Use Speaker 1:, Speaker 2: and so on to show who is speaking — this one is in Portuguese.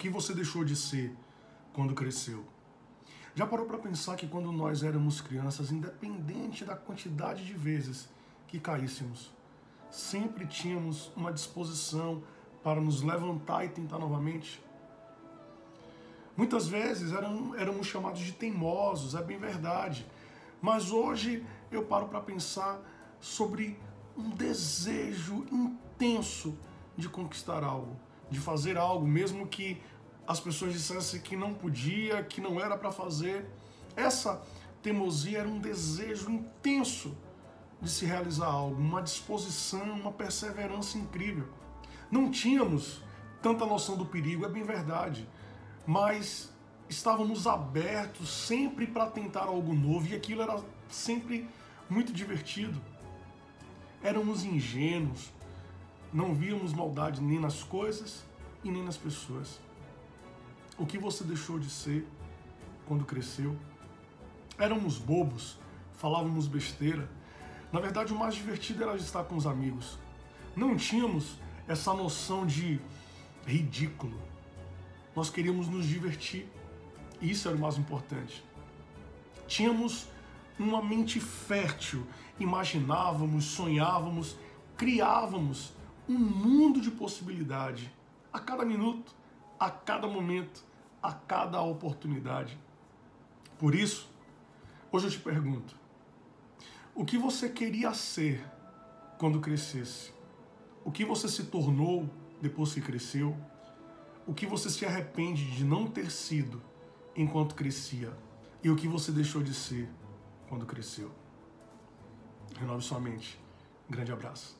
Speaker 1: que você deixou de ser quando cresceu? Já parou para pensar que quando nós éramos crianças, independente da quantidade de vezes que caíssemos, sempre tínhamos uma disposição para nos levantar e tentar novamente? Muitas vezes eram, éramos chamados de teimosos, é bem verdade. Mas hoje eu paro para pensar sobre um desejo intenso de conquistar algo, de fazer algo, mesmo que as pessoas dissessem que não podia, que não era para fazer. Essa teimosia era um desejo intenso de se realizar algo, uma disposição, uma perseverança incrível. Não tínhamos tanta noção do perigo, é bem verdade, mas estávamos abertos sempre para tentar algo novo e aquilo era sempre muito divertido. Éramos ingênuos, não víamos maldade nem nas coisas e nem nas pessoas. O que você deixou de ser quando cresceu? Éramos bobos, falávamos besteira. Na verdade, o mais divertido era estar com os amigos. Não tínhamos essa noção de ridículo. Nós queríamos nos divertir. Isso era o mais importante. Tínhamos uma mente fértil, imaginávamos, sonhávamos, criávamos um mundo de possibilidade a cada minuto, a cada momento, a cada oportunidade. Por isso, hoje eu te pergunto: o que você queria ser quando crescesse? O que você se tornou depois que cresceu? O que você se arrepende de não ter sido enquanto crescia? E o que você deixou de ser quando cresceu? Renove sua mente. grande abraço.